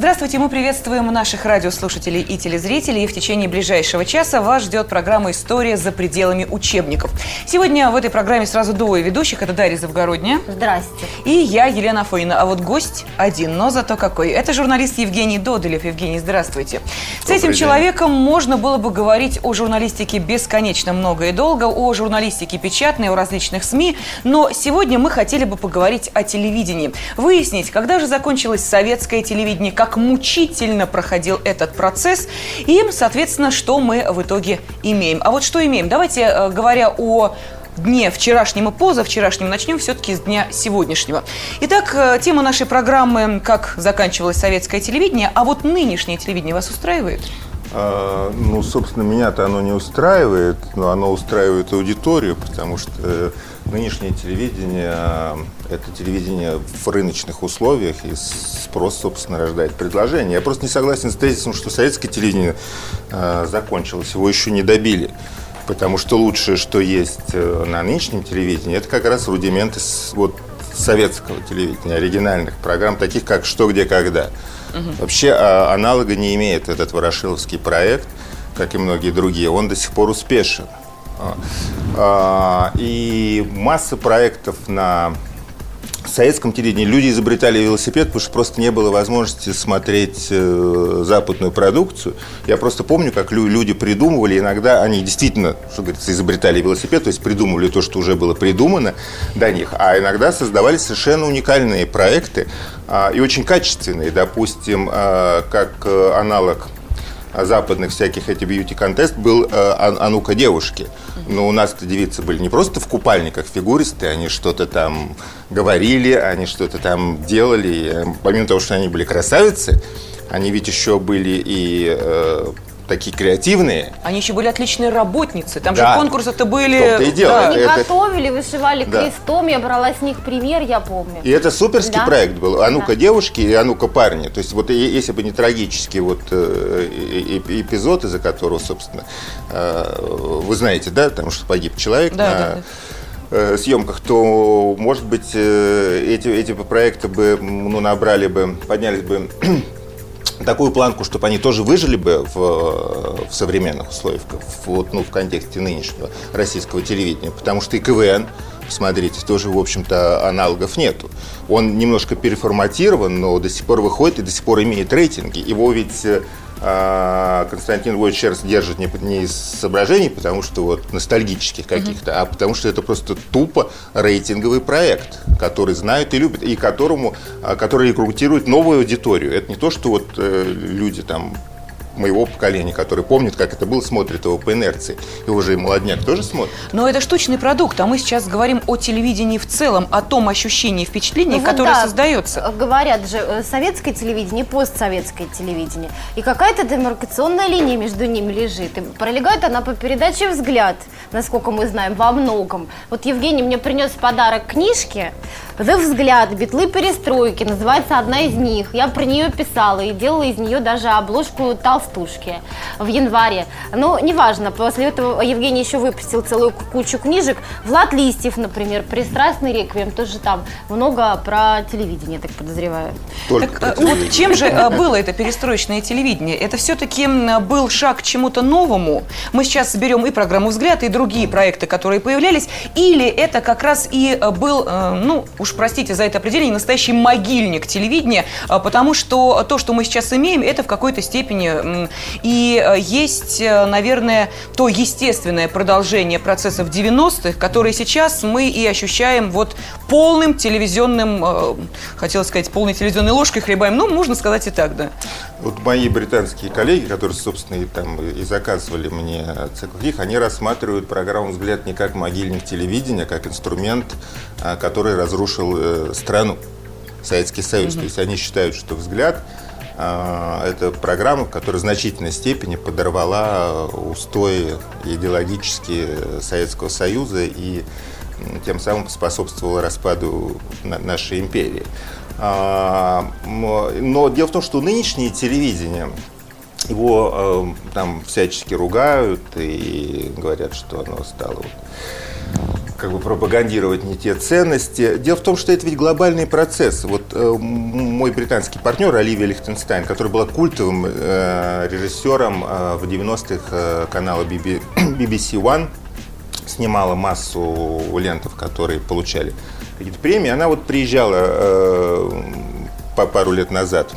Здравствуйте, мы приветствуем наших радиослушателей и телезрителей. И в течение ближайшего часа вас ждет программа «История за пределами учебников». Сегодня в этой программе сразу двое ведущих. Это Дарья Завгородняя. Здрасте. И я, Елена Афонина. А вот гость один, но зато какой. Это журналист Евгений Додолев. Евгений, здравствуйте. С этим день. человеком можно было бы говорить о журналистике бесконечно много и долго, о журналистике печатной, о различных СМИ. Но сегодня мы хотели бы поговорить о телевидении. Выяснить, когда же закончилось советское телевидение, как мучительно проходил этот процесс и, соответственно, что мы в итоге имеем. А вот что имеем? Давайте, э, говоря о дне вчерашнем и позавчерашнем, начнем все-таки с дня сегодняшнего. Итак, э, тема нашей программы «Как заканчивалось советское телевидение», а вот нынешнее телевидение вас устраивает? А, Ну, собственно, меня-то оно не устраивает, но оно устраивает аудиторию, потому что э, нынешнее телевидение а, – это телевидение в рыночных условиях, и спрос, собственно, рождает предложение. Я просто не согласен с тезисом, что советское телевидение а, закончилось, его еще не добили. Потому что лучшее, что есть э, на нынешнем телевидении, это как раз рудименты вот, советского телевидения, оригинальных программ, таких как «Что, где, когда». Вообще а, аналога не имеет этот ворошиловский проект, как и многие другие. Он до сих пор успешен. А, а, И масса проектов на советском телевидении люди изобретали велосипед, потому что просто не было возможности смотреть э, западную продукцию. Я просто помню, как лю- люди придумывали, иногда они действительно, что говорится, изобретали велосипед, то есть придумывали то, что уже было придумано до них, а иногда создавали совершенно уникальные проекты а, и очень качественные. Допустим, а, как э, аналог западных всяких эти бьюти-контест был э, а, а ну-ка девушки. Но у нас-то девицы были не просто в купальниках фигуристы, они что-то там говорили, они что-то там делали. Э, помимо того, что они были красавицы, они ведь еще были и э, такие креативные. Они еще были отличные работницы. Там Да. же конкурсы-то были... В том-то и дело. Да. Они это- готовили, вышивали Да. крестом, я брала с них пример, я помню. И это суперский Да. проект был. А ну-ка Да. девушки и а ну-ка парни. То есть вот если бы не трагический вот э, эпизод, из-за которого, собственно, э, вы знаете, да, потому что погиб человек Да, на да, э, съемках, то, может быть, эти, эти проекты бы, ну, набрали бы, поднялись бы такую планку, чтобы они тоже выжили бы в, в современных условиях, вот, ну, в контексте нынешнего российского телевидения. Потому что и КВН, посмотрите, тоже, в общем-то, аналогов нету. Он немножко переформатирован, но до сих пор выходит и до сих пор имеет рейтинги. Его ведь э, Константин Львович Шерст держит не, не из соображений, потому что вот ностальгических каких-то, а потому что это просто тупо рейтинговый проект, который знают и любят, и которому, а, который рекрутирует новую аудиторию. Это не то, что вот э, люди там моего поколения, которые помнят, как это было, смотрят его по инерции. И уже и молодняк тоже смотрит. Но это штучный продукт, а мы сейчас говорим о телевидении в целом, о том ощущении и впечатлении, Ну вот которое да, создается. э, Говорят же, э, советское телевидение постсоветское телевидение. И какая-то демаркационная линия между ними лежит. И пролегает она по передаче «Взгляд», насколько мы знаем, во многом. Вот Евгений мне принес в подарок книжки «The взгляд. Битлы перестройки». Называется одна из них. Я про нее писала и делала из нее даже обложку толстушки в январе. Но неважно, после этого Евгений еще выпустил целую кучу книжек. Влад Листьев, например, «Пристрастный реквием», тоже там много про телевидение, так подозреваю. Только Так, про э, вот чем же э, было это перестроечное телевидение? Это все-таки был шаг к чему-то новому. Мы сейчас берем и программу «Взгляд», и другие проекты, которые появлялись. Или это как раз и э, был, ну, уж простите за это определение, настоящий могильник телевидения, э, потому что то, что мы сейчас имеем, это в какой-то степени и э, есть, э, наверное, то естественное продолжение процессов 90-х, которые сейчас мы и ощущаем вот полным телевизионным, э, хотела сказать, полной телевизионной ложкой хлебаем, ну, можно сказать и так, да. Вот мои британские коллеги, которые, собственно, и, там, и заказывали мне цикл книг, они рассматривают программу «Взгляд» не как могильник телевидения, а как инструмент, а, который разрушил э, страну, Советский Союз. То есть они считают, что «Взгляд» а, это программа, которая в значительной степени подорвала устои идеологические Советского Союза и тем самым способствовала распаду на- нашей империи. А, Но дело в том, что нынешнее телевидение, его э, там всячески ругают и говорят, что оно стало как бы пропагандировать не те ценности. Дело в том, что это ведь глобальный процесс. Вот э, мой британский партнер Оливия Лихтенстайн, которая была культовым э, режиссером э, в 90-х э, канала BBC One, снимала массу лентов, которые получали какие-то премии. Она вот приезжала э, по пару лет назад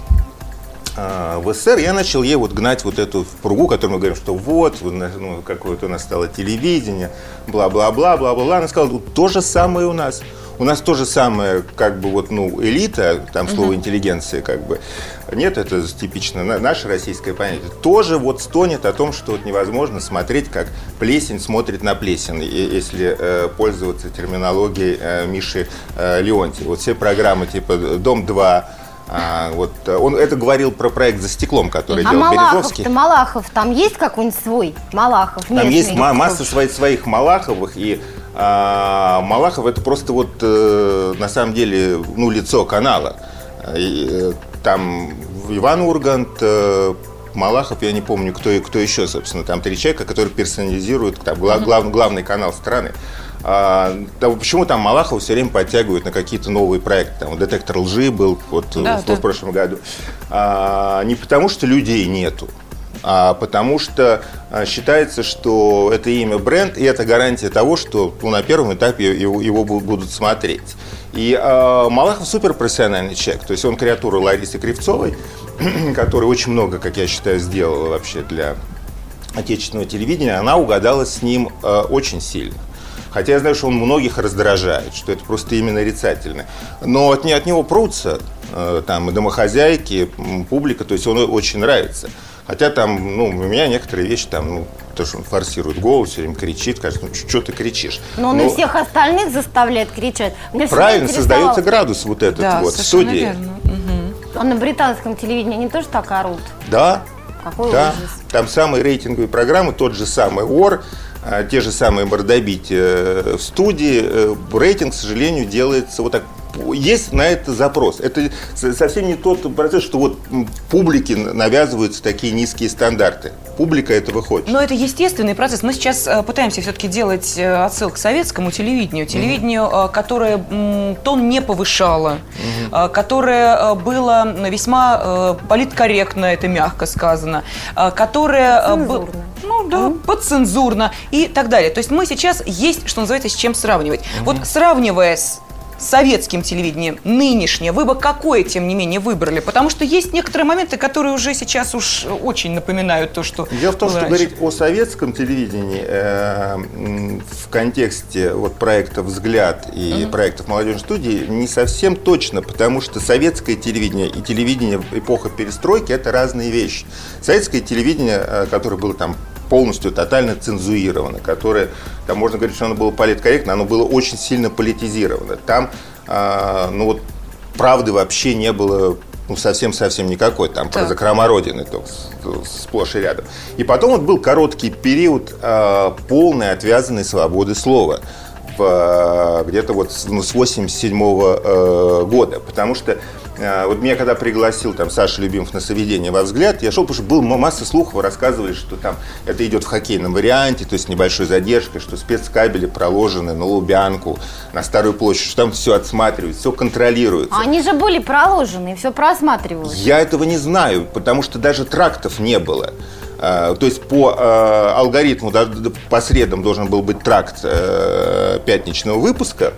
э, в СССР, я начал ей вот гнать вот эту пругу, которую мы говорим, что вот, ну, какое-то у нас стало телевидение, бла-бла-бла, бла-бла-бла. Она сказала, вот то же самое у нас. У нас то же самое, как бы вот, ну, элита, там слово интеллигенция, как бы, нет, это типично наше российское понятие, тоже вот стонет о том, что вот невозможно смотреть, как плесень смотрит на плесень, если э, пользоваться терминологией э, Миши э, Леонти. Вот все программы типа «Дом-2», а, вот он это говорил про проект за стеклом, который а делал Березовский. Малахов, там есть какой-нибудь свой Малахов? Там есть масса своих, своих Малаховых и а Малахов это просто вот э, на самом деле ну, лицо канала. И, э, там Иван Ургант, э, Малахов, я не помню, кто, кто еще, собственно, там три человека, которые персонализируют там, глав, глав, главный канал страны. А, да, почему там Малахов все время подтягивают на какие-то новые проекты? Там детектор лжи был вот да, в, да. в прошлом году. А, не потому, что людей нету, а потому что а, считается, что это имя бренд, и это гарантия того, что ну, на первом этапе его, его будут смотреть. И э, Малахов суперпрофессиональный человек, то есть он креатура Ларисы Кривцовой, которая очень много, как я считаю, сделала вообще для отечественного телевидения, она угадала с ним э, очень сильно. Хотя я знаю, что он многих раздражает, что это просто именно нарицательно. Но от, от него прутся э, там и домохозяйки, публика, то есть он очень нравится. Хотя там, ну, у меня некоторые вещи там, ну, то, что он форсирует голос, все время кричит, кажется, ну, что ты кричишь? Но он Но... и всех остальных заставляет кричать. Меня Правильно, создается градус вот этот да, вот в студии. Верно. Угу. А на британском телевидении они тоже так орут? Да. Какой да. ужас. Там самые рейтинговые программы, тот же самый ОР, те же самые мордобития э, в студии. Э, рейтинг, к сожалению, делается вот так есть на это запрос. Это совсем не тот процесс, что вот публике навязываются такие низкие стандарты. Публика этого хочет. Но это естественный процесс. Мы сейчас э, пытаемся все-таки делать э, отсыл к советскому телевидению. Телевидению, mm-hmm. которое тон не повышало, mm-hmm. которое было весьма политкорректно, это мягко сказано, которое... Было, ну да, mm-hmm. подцензурно и так далее. То есть мы сейчас есть, что называется, с чем сравнивать. Mm-hmm. Вот сравнивая с советским телевидением, нынешнее, вы бы какое, тем не менее, выбрали? Потому что есть некоторые моменты, которые уже сейчас уж очень напоминают то, что Дело в том, что раньше. говорить о советском телевидении э, в контексте вот проекта «Взгляд» и mm-hmm. проектов молодежной студии не совсем точно, потому что советское телевидение и телевидение эпоха перестройки – это разные вещи. Советское телевидение, э, которое было там полностью тотально цензурировано, которое, там можно говорить, что оно было политкорректно, оно было очень сильно политизировано. Там, э, ну вот, правды вообще не было ну, совсем-совсем никакой, там так. про закрома Родины то, сплошь и рядом. И потом вот был короткий период э, полной отвязанной свободы слова в, где-то вот с, ну, с 87 -го, э, года, потому что а, вот меня когда пригласил там Саша Любимов на соведение во взгляд, я шел, потому что был масса слухов, рассказывали, что там это идет в хоккейном варианте, то есть небольшой задержкой, что спецкабели проложены на Лубянку, на Старую площадь, что там все отсматривается, все контролируется. А они же были проложены, все просматривалось. Я этого не знаю, потому что даже трактов не было. А, то есть по э, алгоритму по средам должен был быть тракт э, пятничного выпуска,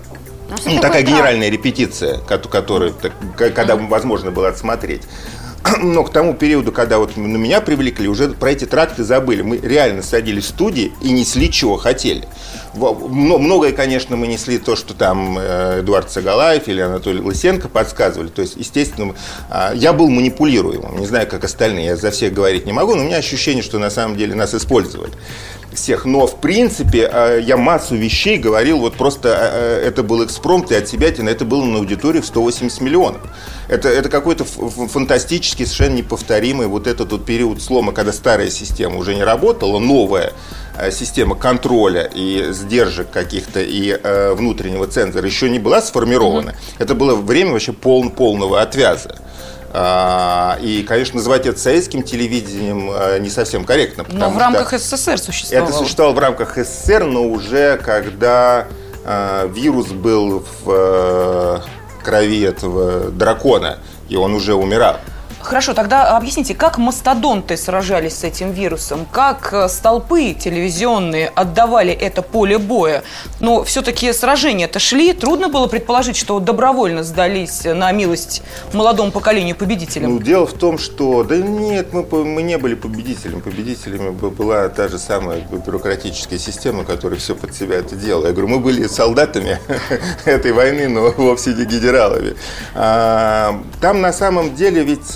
а ну, такая генеральная репетиция, которую, когда возможно было отсмотреть. Но к тому периоду, когда вот на меня привлекли, уже про эти тракты забыли. Мы реально садились в студии и несли, чего хотели. Многое, конечно, мы несли то, что там э, Эдуард Сагалаев или Анатолий Лысенко подсказывали. То есть, естественно, а, я был манипулируемым. Не знаю, как остальные, я за всех говорить не могу, но у меня ощущение, что на самом деле нас использовали всех. Но, в принципе, э, я массу вещей говорил, вот просто э, это был экспромт, и от себя это было на аудитории в 180 миллионов. Это, это какой-то фантастический, совершенно неповторимый вот этот вот период слома, когда старая система уже не работала, новая э, система контроля и сдержек каких-то и э, внутреннего цензора еще не была сформирована. Mm-hmm. Это было время вообще пол, полного отвяза. А, и, конечно, называть это советским телевидением а, не совсем корректно. Но в рамках СССР существовало. Это существовало в рамках СССР, но уже когда э, вирус был в э, крови этого дракона, и он уже умирал. Хорошо, тогда объясните, как мастодонты сражались с этим вирусом? Как э, столпы телевизионные отдавали это поле боя? Но все-таки сражения-то шли. Трудно было предположить, что добровольно сдались на милость молодому поколению победителям. Ну, дело в том, что... Да нет, мы, мы не были победителями. Победителями была та же самая бюрократическая система, которая все под себя это делала. Я говорю, мы были солдатами этой войны, но вовсе не генералами. А, Там на самом деле ведь...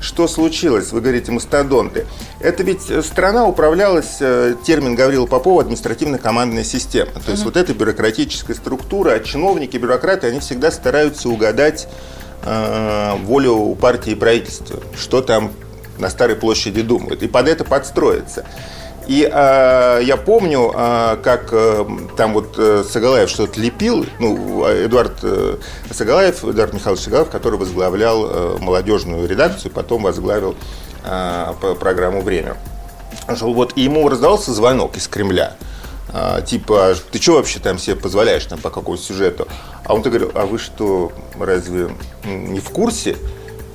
Что случилось? Вы говорите, мастодонты. Это ведь э, страна управлялась, э, термин Гаврила Попова, административно-командная система. То есть вот эта бюрократическая структура, а чиновники, бюрократы, они всегда стараются угадать э, волю партии и правительства, что там на Старой площади думают, и под это подстроиться. И э, я помню, э, как э, там вот э, Сагалаев что-то лепил, ну, Эдуард э, Сагалаев, Эдуард Михайлович Сагалаев, который возглавлял э, молодежную редакцию, потом возглавил э, программу «Время». Вот и ему раздавался звонок из Кремля. А, типа, ты что вообще там себе позволяешь там по какому сюжету? А он-то говорил, а вы что, разве не в курсе?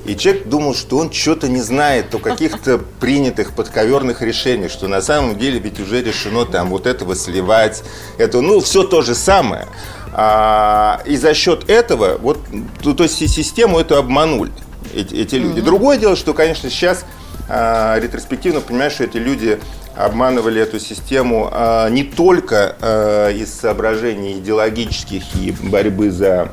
И человек думал, что он что-то не знает о каких-то принятых подковерных решениях, что на самом деле ведь уже решено там вот этого сливать, это, ну, все то же самое. А, и за счет этого, вот, то, то есть систему эту обманули эти, эти люди. Другое дело, что, конечно, сейчас а, ретроспективно понимаешь, что эти люди обманывали эту систему а, не только а, из соображений идеологических и борьбы за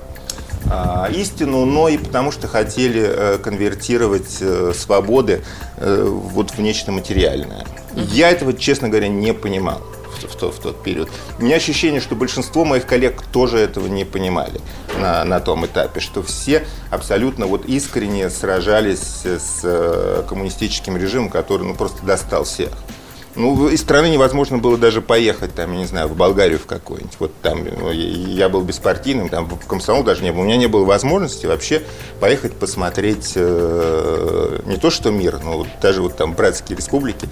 истину, но и потому что хотели э, конвертировать э, свободы э, вот в нечто материальное. Я этого, честно говоря, не понимал в, то- в тот период. У меня ощущение, что большинство моих коллег тоже этого не понимали на, на том этапе, что все абсолютно вот искренне сражались с коммунистическим режимом, который ну, просто достал всех. Ну, из страны невозможно было даже поехать, там, я не знаю, в Болгарию в какую-нибудь. Вот там ну, я, был беспартийным, там в комсомол даже не было. У меня не было возможности вообще поехать посмотреть э, не то что мир, но вот даже вот там братские республики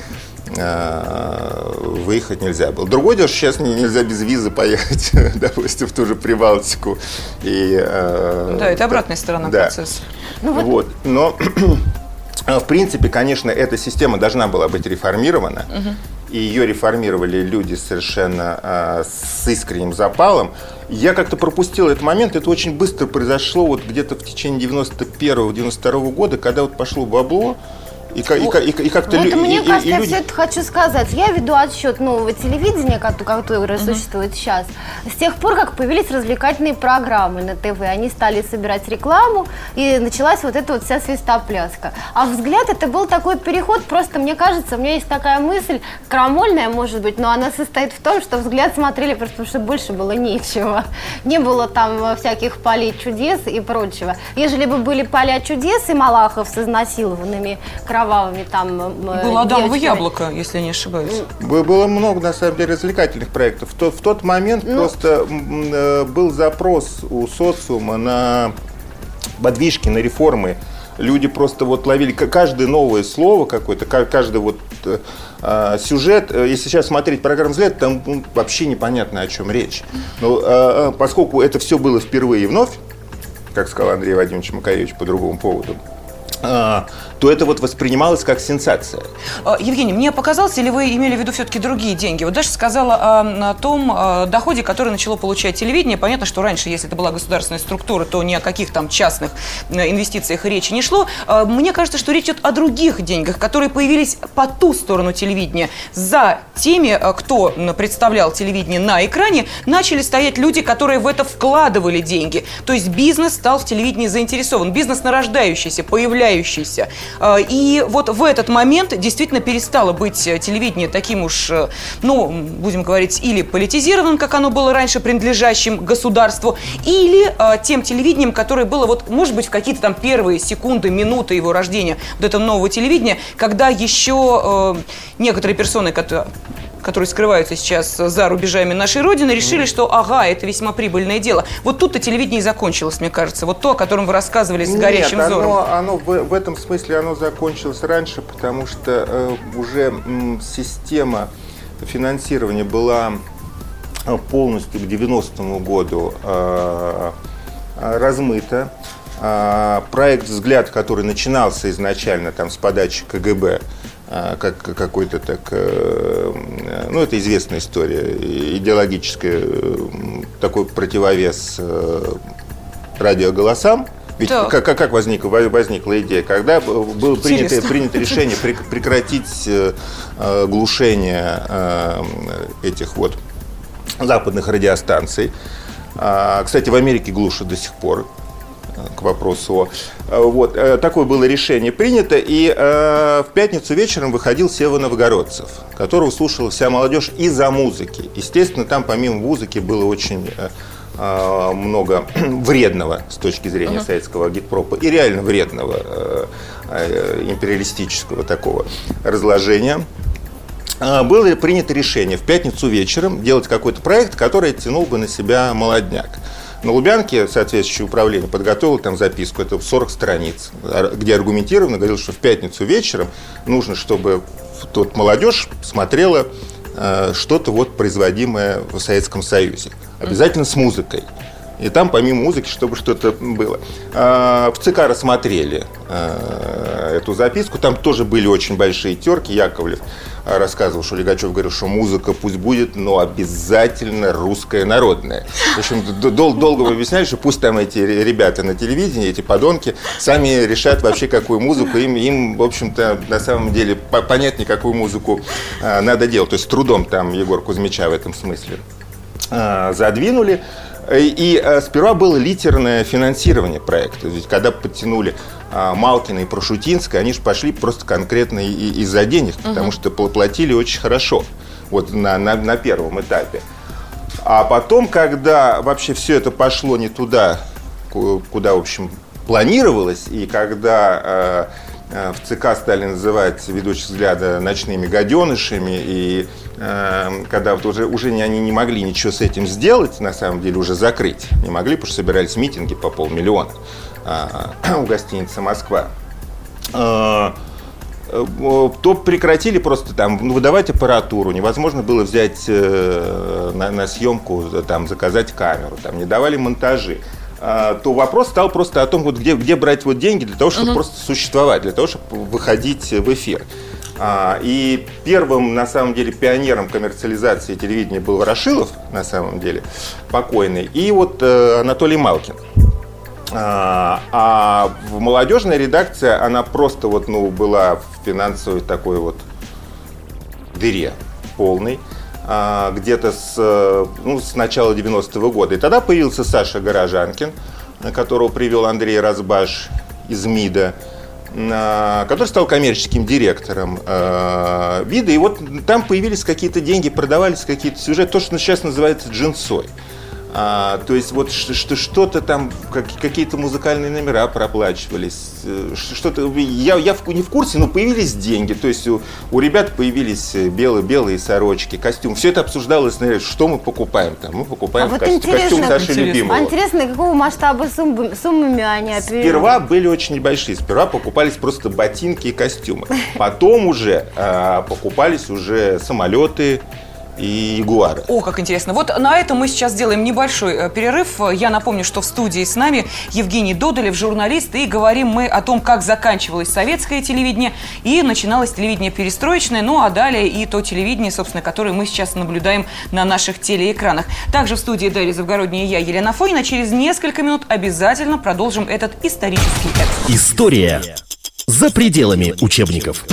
э, выехать нельзя было. Другое дело, что сейчас не- нельзя без визы поехать, допустим, в ту же Прибалтику. И, э, Да, это обратная сторона да. процесса. Вот. Но, в принципе, конечно, эта система должна была быть реформирована. И ее реформировали люди совершенно а, с искренним запалом. Я как-то пропустил этот момент. Это очень быстро произошло вот где-то в течение 91-92 года, когда вот пошло бабло. И, и и и как-то Вот лю- мне и- кажется, и я люди- все это хочу сказать. Я веду отсчет нового телевидения, кото- которое существует сейчас. С тех пор, как появились развлекательные программы на ТВ, они стали собирать рекламу, и началась вот эта вот вся свистопляска. А взгляд это был такой переход, просто мне кажется, у меня есть такая мысль, крамольная, может быть, но она состоит в том, что взгляд смотрели просто потому, что больше было нечего. Не было там э, всяких полей чудес и прочего. Ежели бы были поля чудес и Малахов с изнасилованными кровавыми там э, Было Адамово девочками. яблоко, если я не ошибаюсь. Бы- Было много, на самом деле, развлекательных проектов. В, то- в тот момент Ну. просто э, был запрос у социума на подвижки, на реформы. Люди просто вот ловили каждое новое слово какое-то, ка- каждый вот э, а, сюжет. Э, Если сейчас смотреть программу «Взгляд», там ну, вообще непонятно, о чем речь. Но э, э, поскольку это все было впервые и вновь, как сказал Андрей Вадимович Макаревич по другому поводу, а, то это вот воспринималось как сенсация. А, Евгений, мне показалось, или вы имели в виду все-таки другие деньги? Вот Даша сказала о, о том э, доходе, который начало получать телевидение. Понятно, что раньше, если это была государственная структура, то ни о каких там частных э, инвестициях речи не шло. Мне кажется, что речь идет о других деньгах, которые появились по ту сторону телевидения. За теми, э, кто представлял телевидение на экране, начали стоять люди, которые в это вкладывали деньги. То есть бизнес стал в телевидении заинтересован. Бизнес нарождающийся, появляющийся. Э, И вот в этот момент действительно перестало быть э, телевидение таким уж, э, ну, будем говорить, или политизированным, как оно было раньше, принадлежащим государству, или тем телевидением, которое было, вот, может быть, в какие-то там первые секунды, минуты его рождения, вот этого нового телевидения, когда еще некоторые персоны, которые которые скрываются сейчас за рубежами нашей Родины, решили, что ага, это весьма прибыльное дело. Вот тут-то телевидение и закончилось, мне кажется. Вот то, о котором вы рассказывали с горящим Нет, взором. Оно, оно в, в этом смысле оно закончилось раньше, потому что э, уже м, система финансирования была э, полностью к 90-му году э, размыто. Э, проект «Взгляд», который начинался изначально там, с подачи КГБ, э, как какой-то так, э, ну это известная история, идеологическая, э, такой противовес э, радиоголосам. Ведь как, как, как возник, возникла идея? Когда было принято, Интересно. принято решение прек- прекратить э, глушение этих вот западных радиостанций. А, Кстати, в Америке глушат до сих пор к вопросу э, Вот, э, такое было решение принято, и э, в пятницу вечером выходил Сева Новгородцев, которого слушала вся молодежь из-за музыки. Естественно, там помимо музыки было очень много вредного с точки зрения советского гитпропа и реально вредного империалистического такого разложения. Было принято решение в пятницу вечером делать какой-то проект, который тянул бы на себя молодняк. На Лубянке соответствующее управление подготовило там записку, это 40 страниц, где аргументированно говорил, что в пятницу вечером нужно, чтобы тот молодежь смотрела э, что-то вот производимое в Советском Союзе. Обязательно с музыкой. И там помимо музыки, чтобы что-то было. А, В ЦК рассмотрели э, эту записку. Там тоже были очень большие терки. Яковлев рассказывал, что Легачев говорил, что музыка пусть будет, но обязательно русская народная. В общем, дол- долго вы объясняли, что пусть там эти ре- ребята на телевидении, эти подонки, сами решат вообще, какую музыку. Им, им в общем-то, на самом деле по- понятнее, какую музыку э, надо делать. То есть трудом там Егор Кузьмича в этом смысле э, задвинули. И э, сперва было литерное финансирование проекта. Ведь когда подтянули э, Малкина и Прошутинская, они же пошли просто конкретно из-за денег, потому что пл- платили очень хорошо вот на, на, на первом этапе. А потом, когда вообще все это пошло не туда, ку- куда, в общем, планировалось, и когда э, э, в ЦК стали называть ведущих взгляда ночными гаденышами, и э, когда вот уже, уже не- они не могли ничего с этим сделать, на самом деле уже закрыть не могли, потому что собирались митинги по полмиллиона а, у гостиницы «Москва», э, э, то прекратили просто там ну, выдавать аппаратуру, невозможно было взять э, на, на съемку, э, там, заказать камеру, там, не давали монтажи. А, то вопрос стал просто о том, вот где, где брать вот деньги для того, чтобы просто существовать, для того, чтобы выходить в эфир. А, И первым, на самом деле, пионером коммерциализации телевидения был Ворошилов, на самом деле, покойный, и вот э, Анатолий Малкин. А, а в молодежная редакция, она просто вот, ну, была в финансовой такой вот дыре полной. А, где-то с, э, ну, с начала 90-го года. И тогда появился Саша Горожанкин, которого привел Андрей Разбаш из МИДа, который стал коммерческим директором э, ВИДа. И вот там появились какие-то деньги, продавались какие-то сюжеты, то, что сейчас называется джинсой. А, то есть вот что, что-то там, как- какие-то музыкальные номера проплачивались, э, что-то, я, я в- не в курсе, но появились деньги, то есть у, у ребят появились э, белые, белые сорочки, костюм, все это обсуждалось, наверное, что мы покупаем там, мы покупаем А вот костюм, костюм интересно. любимого. А интересно, какого масштаба суммы- суммами они оперировали? Сперва были очень небольшие. Сперва покупались просто ботинки и костюмы. Потом уже а, покупались уже самолеты и ягуары. О, как интересно. Вот на этом мы сейчас сделаем небольшой э, перерыв. Я напомню, что в студии с нами Евгений Додолев, журналист, и говорим мы о том, как заканчивалось советское телевидение и начиналось телевидение перестроечное, ну а далее и то телевидение, собственно, которое мы сейчас наблюдаем на наших телеэкранах. Также в студии Дарья Завгородняя и я, Елена Фойна. Через несколько минут обязательно продолжим этот исторический экскурс. История за пределами учебников.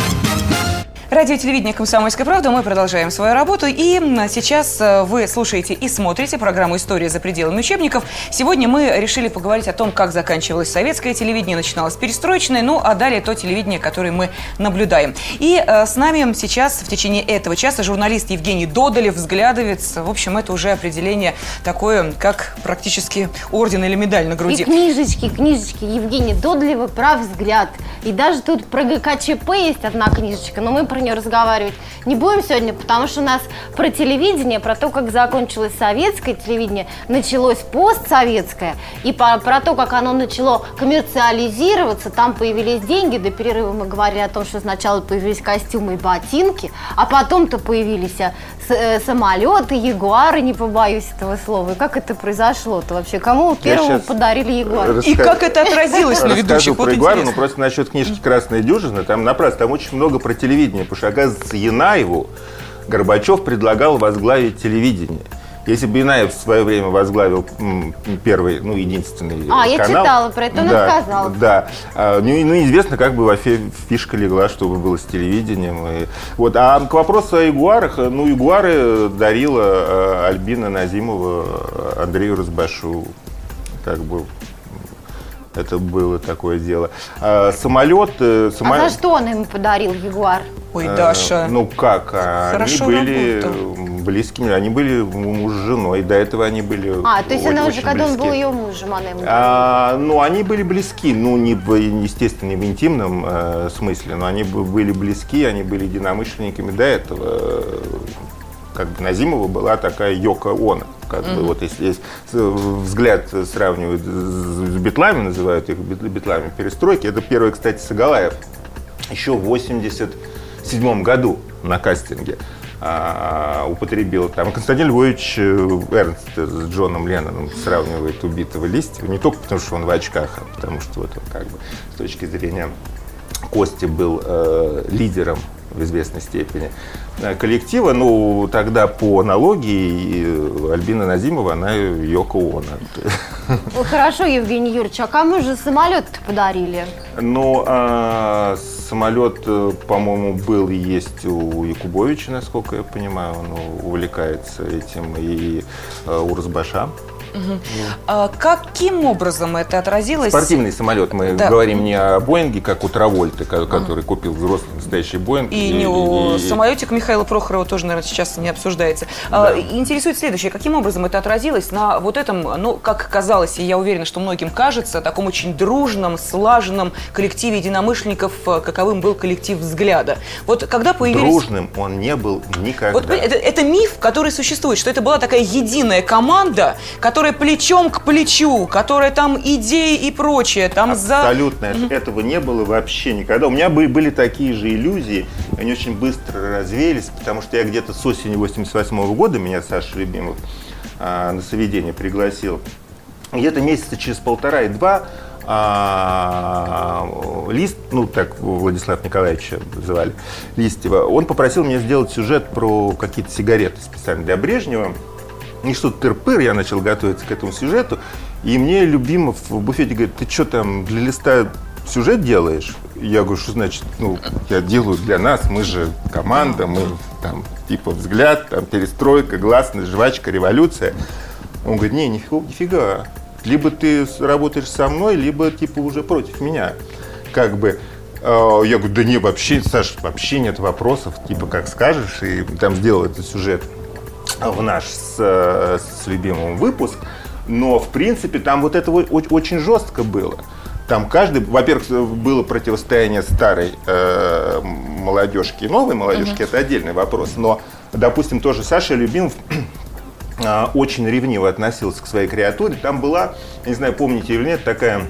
Радио и телевидение «Комсомольская правда». Мы продолжаем свою работу. И сейчас э, вы слушаете и смотрите программу «История за пределами учебников». Сегодня мы решили поговорить о том, как заканчивалось советское телевидение, начиналось перестроечное, ну а далее то телевидение, которое мы наблюдаем. И э, с нами сейчас в течение этого часа журналист Евгений Додолев, взглядовец. В общем, это уже определение такое, как практически орден или медаль на И груди. книжечки, книжечки Евгения Додлева про взгляд. И даже тут про ГКЧП есть одна книжечка, но мы про нее разговаривать не будем сегодня, потому что у нас про телевидение, про то, как закончилось советское телевидение, началось постсоветское, и про, про то, как оно начало коммерциализироваться, там появились деньги, до перерыва мы говорили о том, что сначала появились костюмы и ботинки, а потом-то появились а, самолеты, ягуары, не побоюсь этого слова. И как это произошло-то вообще? Кому первому подарили ягуар? рас- И как это отразилось на Расскажу ведущих? Вот про Ягуара, но интересно. просто насчет книжки «Красная дюжина», там напрасно, там очень много про телевидение, потому что, оказывается, Янаеву Горбачев предлагал возглавить телевидение. Если бы Янаев в свое время возглавил первый, ну, единственный А, я канал, читала про это, он да, отказался. Да. А, Ну, и- ну, неизвестно, как бы вообще фишка легла, чтобы было с телевидением. И, вот. А к вопросу о ягуарах, ну, ягуары дарила э, Альбина Назимова Андрею Разбашу. Как бы это было такое дело. А, самолет... э, А само- за что он ему подарил ягуар? Ой, Э, Даша. Ну как? а Хорошо они были работал. близкими, они были муж с женой, до этого они были А, то есть очень- она уже, когда он был ее мужем, она ему А, ну, они были близки, ну, не в, естественно, не в интимном э, смысле, но они бы- были близки, они были единомышленниками до этого. Э, Как бы Назимова была такая Йока Она. Как бы вот если есть с- взгляд сравнивают с битлами, называют их бит- битлами перестройки. Это первый, кстати, Сагалаев еще в 87 году на кастинге а, употребил. Там Константин Львович э, Эрнст с Джоном Ленноном сравнивает убитого Листьева. Не только потому, что он в очках, а потому что вот он как бы с точки зрения Кости был э, лидером в известной степени э, коллектива. Ну, тогда по аналогии э, Альбина Назимова, она Йоко Оно. Ой, хорошо, Евгений Юрьевич, а кому же самолет-то подарили? Ну, а, самолет, э, по-моему, был и есть у Якубовича, насколько я понимаю. Он увлекается этим и э, у А каким образом это отразилось? Спортивный самолет. Мы Да. говорим не о Боинге, как у Травольта, ко- который купил взрослый настоящий Боинг. И, не о и- самолетик Михаила Прохорова тоже, наверное, сейчас не обсуждается. А. Интересует следующее. Каким образом это отразилось на вот этом, ну, как казалось, и я уверена, что многим кажется, таком очень дружном, слаженном коллективе единомышленников, э, каковым был коллектив «Взгляда». Вот когда появились... Дружным он не был никогда. Вот это, это миф, который существует, что это была такая единая команда, которая плечом к плечу, которая там идеи и прочее, там за... Абсолютно. Это- Этого не было вообще никогда. У меня бы- были такие же иллюзии. Они очень быстро развеялись, потому что я где-то с осени 88 года, меня Саша Любимов а, на соведение пригласил. Где-то месяца через полтора и два а, Лист, ну так Владислав Николаевича звали, Листьева, он попросил меня сделать сюжет про какие-то сигареты специально для Брежнева. И что-то тыр-пыр, я начал готовиться к этому сюжету. И мне Любимов в буфете говорит, ты что там для листа сюжет делаешь? Я говорю, что значит, ну, я делаю для нас, мы же команда, мы там типа взгляд, там перестройка, гласность, жвачка, революция. Он говорит, не, нифига, нифига. Либо ты работаешь со мной, либо типа уже против меня. Как бы э, я говорю, да не, вообще, Саш, вообще нет вопросов, типа как скажешь, и там сделал этот сюжет в наш с, э, с любимым выпуск. Но, в принципе, там вот это очень жестко было. Там каждый, во-первых, было противостояние старой э, молодежки и новой молодежки, это отдельный вопрос. Но, допустим, тоже Саша Любимов а, очень ревниво относился к своей креатуре. Там была, не знаю, помните или нет, такая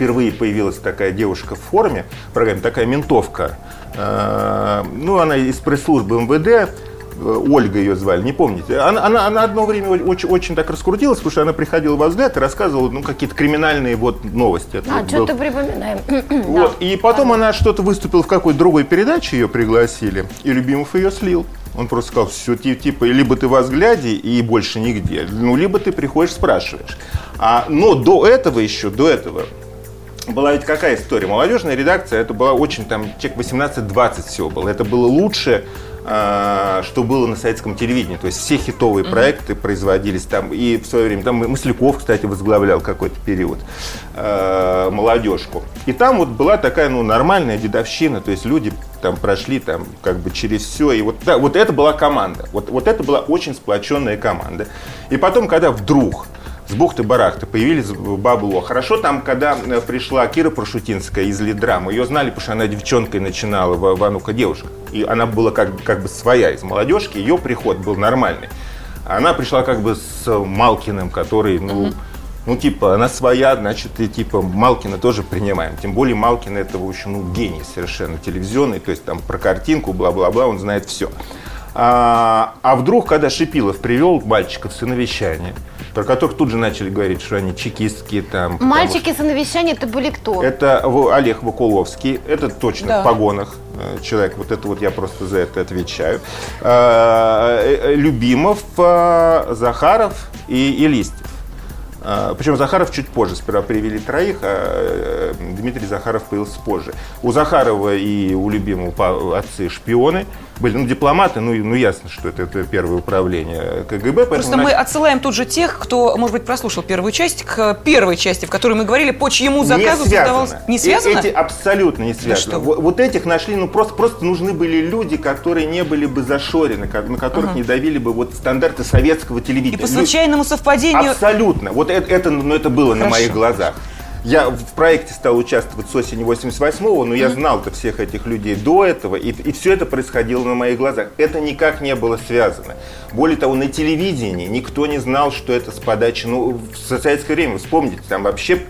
впервые появилась такая девушка в форме, в программе, такая ментовка. Э, Ну, она из пресс-службы МВД, э, Ольга ее звали, не помните. Она, она, она одно время очень, очень так раскрутилась, потому что она приходила во взгляд и рассказывала ну, какие-то криминальные вот новости. Это А, вот был- что-то припоминаем. вот. И потом она что-то выступила в какой-то другой передаче, ее пригласили, и Любимов ее слил. Он просто сказал, все, типа, либо ты во взгляде и больше нигде, ну, либо ты приходишь, спрашиваешь. А, но до этого еще, до этого, была ведь какая история? Молодежная редакция, это была очень, там, человек 18-20 всего было. Это было лучше, что было на советском телевидении. То есть все хитовые проекты производились там. И в свое время, там Масляков, кстати, возглавлял какой-то период а, молодежку. И там вот была такая, ну, нормальная дедовщина. То есть люди там прошли там как бы через все. И вот, да, вот это была команда. Вот, вот это была очень сплоченная команда. И потом, когда вдруг с бухты-барахты появились бабло. Хорошо там, когда э, пришла Кира Прошутинская из Лидрама, ее знали, потому что она девчонкой начинала в, в «А девушка». И она была как, бы- как бы своя из молодежки, ее приход был нормальный. Она пришла как бы с Малкиным, который, ну, ну, типа, она своя, значит, и типа Малкина тоже принимаем. Тем более Малкин это, в общем, ну, гений совершенно телевизионный, то есть там про картинку, бла-бла-бла, он знает все. А, а вдруг, когда Шипилов привел мальчиков с навещания, про которых тут же начали говорить, что они чекистские там. Мальчики с навещания это были кто? это В- Олег Вакуловский, это точно Да. в погонах э, человек, вот это вот я просто за это отвечаю. Э, э, Любимов, э, Захаров и, и Листьев. А, Причем Захаров чуть позже. Сперва привели троих, а Дмитрий Захаров появился позже. У Захарова и у любимого отцы шпионы были, ну, дипломаты, ну, ну ясно, что это, это первое управление КГБ. Просто мы на- отсылаем тут же тех, кто, может быть, прослушал первую часть, к первой части, в которой мы говорили, по чьему заказу не создавалось... Не Э- связано? Эти абсолютно не связаны. вы. Вот, вот этих нашли, ну просто, просто нужны были люди, которые не были бы зашорены, на которых не давили бы вот стандарты советского телевидения. И по случайному совпадению... Абсолютно. Вот это, это, ну, это было на Хорошо. моих глазах. Я в проекте стал участвовать с осени 88-го, но я знал-то всех этих людей до этого, и, и все это происходило на моих глазах. Это никак не было связано. Более того, на телевидении никто не знал, что это с подачи, ну, в советское время, вспомните, там вообще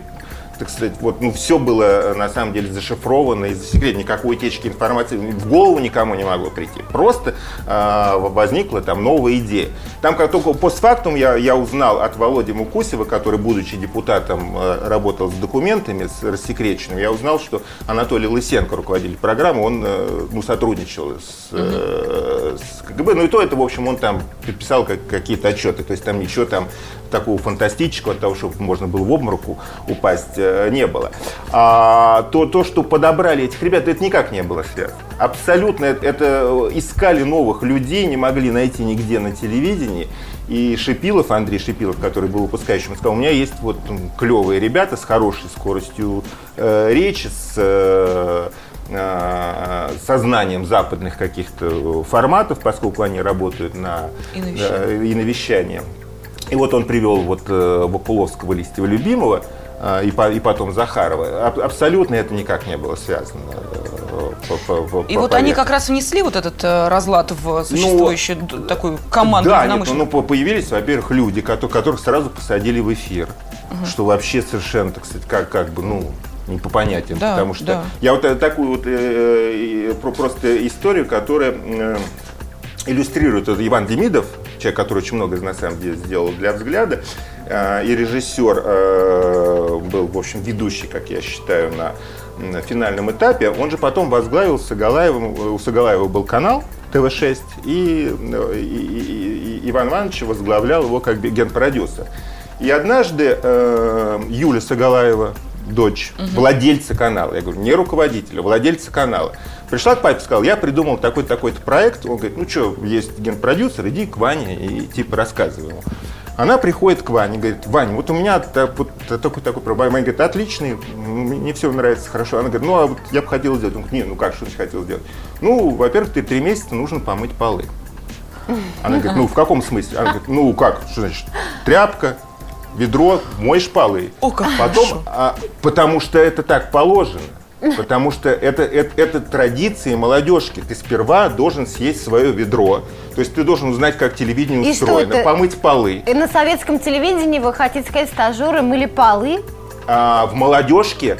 так сказать, вот, ну, все было э, на самом деле зашифровано и засекречено, никакой утечки информации в голову никому не могло прийти. Просто э, возникла там новая идея. Там как только постфактум я, я узнал от Володи Мукусева, который, будучи депутатом, э, работал с документами, с рассекреченными, я узнал, что Анатолий Лысенко, руководитель программы, он э, ну, сотрудничал с, э, с КГБ. Ну и то это, в общем, он там подписал как, какие-то отчеты. То есть там ничего там такого фантастического, того, чтобы можно было в обморок упасть, э, не было. А то, то, что подобрали этих ребят, это никак не было связано. Абсолютно это, э, искали новых людей, не могли найти нигде на телевидении. И Шипилов, Андрей Шипилов, который был выпускающим, сказал, у меня есть вот клевые ребята с хорошей скоростью э, речи, с э, э, сознанием западных каких-то форматов, поскольку они работают на И на вещание. э, и на вещание. И вот он привел вот э, Вакуловского, Листьева, Любимого, э, и, по- и потом Захарова. Аб- абсолютно это никак не было связано. э, по- по- по- И по вот они поверхности. как раз внесли вот этот разлад в существующую д- такую команду Да, нет, ну, ну, по- появились, во-первых, люди, кото- которых сразу посадили в эфир. Что вообще совершенно, так сказать, как, как бы, ну, не по понятиям. Да, потому что да. я вот такую вот э, э, про- просто историю, которая э, иллюстрирует это Иван Демидов, человек, который очень много на самом деле сделал для взгляда, э, и режиссер э, был, в общем, ведущий, как я считаю, на, на финальном этапе. Он же потом возглавил Сагалаевым, у Сагалаева был канал ТВ-6, и, и- и- Иван Иванович возглавлял его как генпродюсер. И однажды э, Юля Сагалаева, дочь владельца канала, я говорю, не руководителя, владельца канала, пришла к папе и сказала, я придумал такой-то такой-то проект. Он говорит, ну что, есть генпродюсер, иди к Ване и типа рассказывай ему. Она приходит к Ване, говорит, Ваня, вот у меня такой такой проблема. Ваня говорит, отличный, мне все нравится, хорошо. Она говорит, ну а вот я бы хотел сделать. Он говорит, не, ну как, что ты хотел сделать? Ну, во-первых, ты три месяца нужно помыть полы. Она говорит, ну в каком смысле? Она говорит, ну как, что значит, тряпка, ведро, моешь полы. О, как Потом, хорошо. а, потому что это так положено. Потому что это, это, это традиции молодежки. Ты сперва должен съесть свое ведро. То есть ты должен узнать, как телевидение И что устроено, это? помыть полы. И на советском телевидении, вы хотите сказать, стажеры мыли полы? А в молодежке,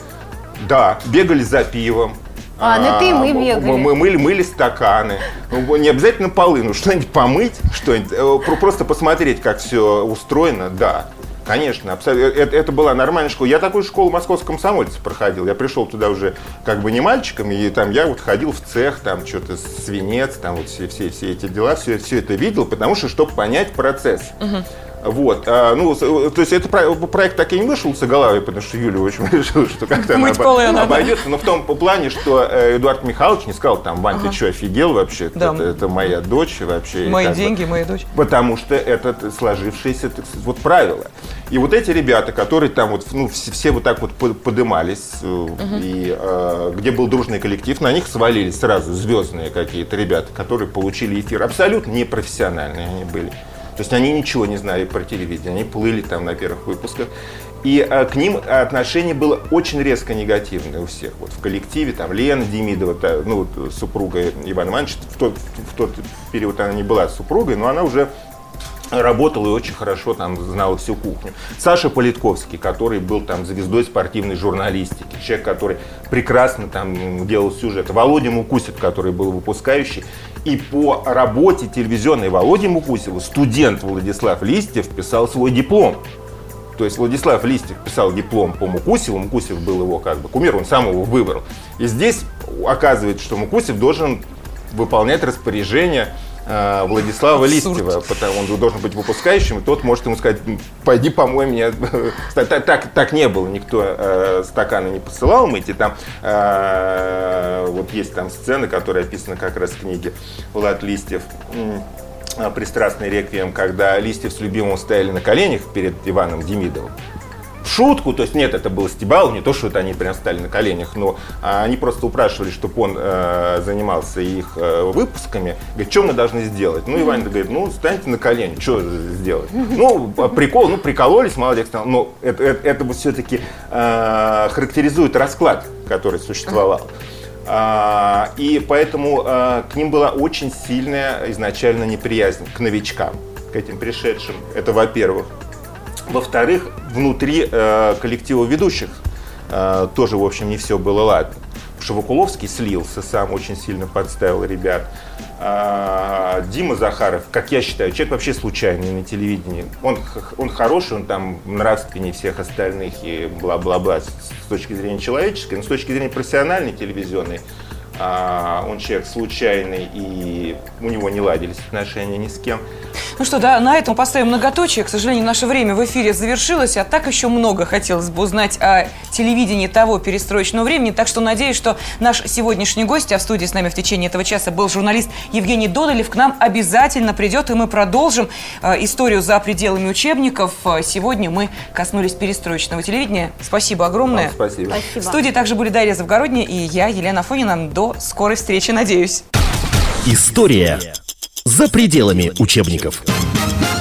да, бегали за пивом. А, ну это и мы м- бегали. Мы мыли, мыли стаканы. Ну, Не обязательно полы, ну что-нибудь помыть, что-нибудь. э, про- Просто посмотреть, как все устроено, да. Конечно, абсолютно. Это, это была нормальная школа. Я такую школу в московском комсомольце проходил. Я пришел туда уже как бы не мальчиком, и там я вот ходил в цех, там что-то свинец, там вот все, все, все эти дела, все, все это видел, потому что, чтобы понять процесс. Вот, а, ну, с- то есть это про- проект так и не вышел с головы, потому что Юля, в общем, решила, что как-то она надо. обойдется, но в том плане, что э, Эдуард Михайлович не сказал, там, Вань, ты что, офигел вообще? Да. Это, это моя дочь вообще. Мои как бы- деньги, моя дочь. Потому что это сложившееся так вот правило. И вот эти ребята, которые там вот, ну, все, все вот так вот по- подымались, э, и э, где был дружный коллектив, на них свалились сразу звездные какие-то ребята, которые получили эфир. Абсолютно непрофессиональные они были. То есть они ничего не знали про телевидение, они плыли там на первых выпусках. И а, к ним отношение было очень резко негативное у всех. Вот в коллективе там Лена Демидова, та, ну, супруга Ивана Ивановича, в тот, в тот период она не была супругой, но она уже работал и очень хорошо там знал всю кухню. Саша Политковский, который был там звездой спортивной журналистики, человек, который прекрасно там делал сюжет. Володя Мукусев, который был выпускающий. И по работе телевизионной Володи Мукусева студент Владислав Листьев писал свой диплом. То есть Владислав Листьев писал диплом по Мукусеву, Мукусев был его как бы кумир, он сам его выбрал. И здесь оказывается, что Мукусев должен выполнять распоряжение Владислава Абсурд. Листьева, потому он должен быть выпускающим, и тот может ему сказать, пойди помой меня. так, так, так не было, никто э, стаканы не посылал мыть, и там э, вот есть там сцены, которые описаны как раз в книге Влад Листьев. Пристрастный реквием, когда Листьев с любимым стояли на коленях перед Иваном Демидовым. В шутку, то есть нет, это был стебал, не то, что это они прям стали на коленях, но а, они просто упрашивали, чтобы он э, занимался их э, выпусками. Говорит, что мы должны сделать? Ну, Иван говорит, ну, станьте на колени, что сделать? Ну, а, прикол, ну, прикололись, молодец, но это, это, это все-таки э, характеризует расклад, который существовал. А, И поэтому а, к ним была очень сильная изначально неприязнь к новичкам, к этим пришедшим. Это во-первых. Во-вторых, внутри э, коллектива ведущих э, тоже, в общем, не все было ладно. Потому что Вакуловский слился, сам очень сильно подставил ребят. А, Дима Захаров, как я считаю, человек вообще случайный на телевидении. Он, он хороший, он там нравственнее всех остальных и бла-бла-бла с точки зрения человеческой, но с точки зрения профессиональной телевизионной, а, он человек случайный и у него не ладились отношения ни с кем. Ну что, да, на этом поставим многоточие. К сожалению, наше время в эфире завершилось, а так еще много хотелось бы узнать о телевидении того перестроечного времени. Так что надеюсь, что наш сегодняшний гость, а в студии с нами в течение этого часа был журналист Евгений Додолев, к нам обязательно придет, и мы продолжим э, историю за пределами учебников. Э, Сегодня мы коснулись перестроечного телевидения. Спасибо огромное. Вам спасибо. В Спасибо. студии также были Дарья Завгородняя и я, Елена Фонина. До скорой встречи, надеюсь. История за пределами учебников.